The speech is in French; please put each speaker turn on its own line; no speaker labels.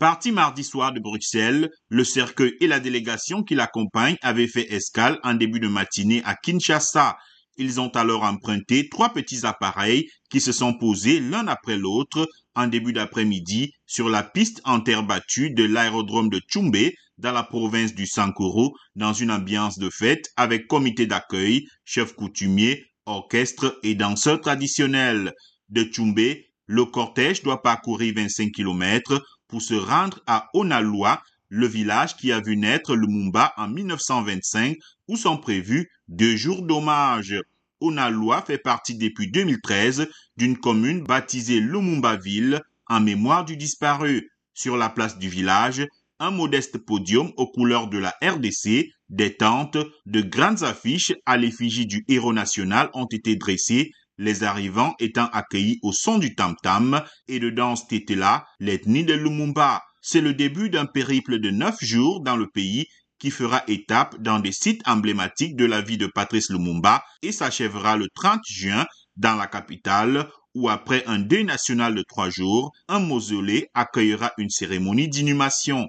Parti mardi soir de Bruxelles, le cercueil et la délégation qui l'accompagne avaient fait escale en début de matinée à Kinshasa. Ils ont alors emprunté trois petits appareils qui se sont posés l'un après l'autre en début d'après-midi sur la piste en terre battue de l'aérodrome de Tchumbe dans la province du Sankoro dans une ambiance de fête avec comité d'accueil, chef coutumier, orchestre et danseurs traditionnels. De Tchumbe, le cortège doit parcourir 25 km pour se rendre à Onalua, le village qui a vu naître Lumumba en 1925, où sont prévus deux jours d'hommage. Onalua fait partie depuis 2013 d'une commune baptisée Lumumba-Ville en mémoire du disparu. Sur la place du village, un modeste podium aux couleurs de la RDC, des tentes, de grandes affiches à l'effigie du héros national ont été dressées les arrivants étant accueillis au son du tam-tam et de danse tétela, l'ethnie de Lumumba. C'est le début d'un périple de neuf jours dans le pays qui fera étape dans des sites emblématiques de la vie de Patrice Lumumba et s'achèvera le 30 juin dans la capitale où après un deuil national de trois jours, un mausolée accueillera une cérémonie d'inhumation.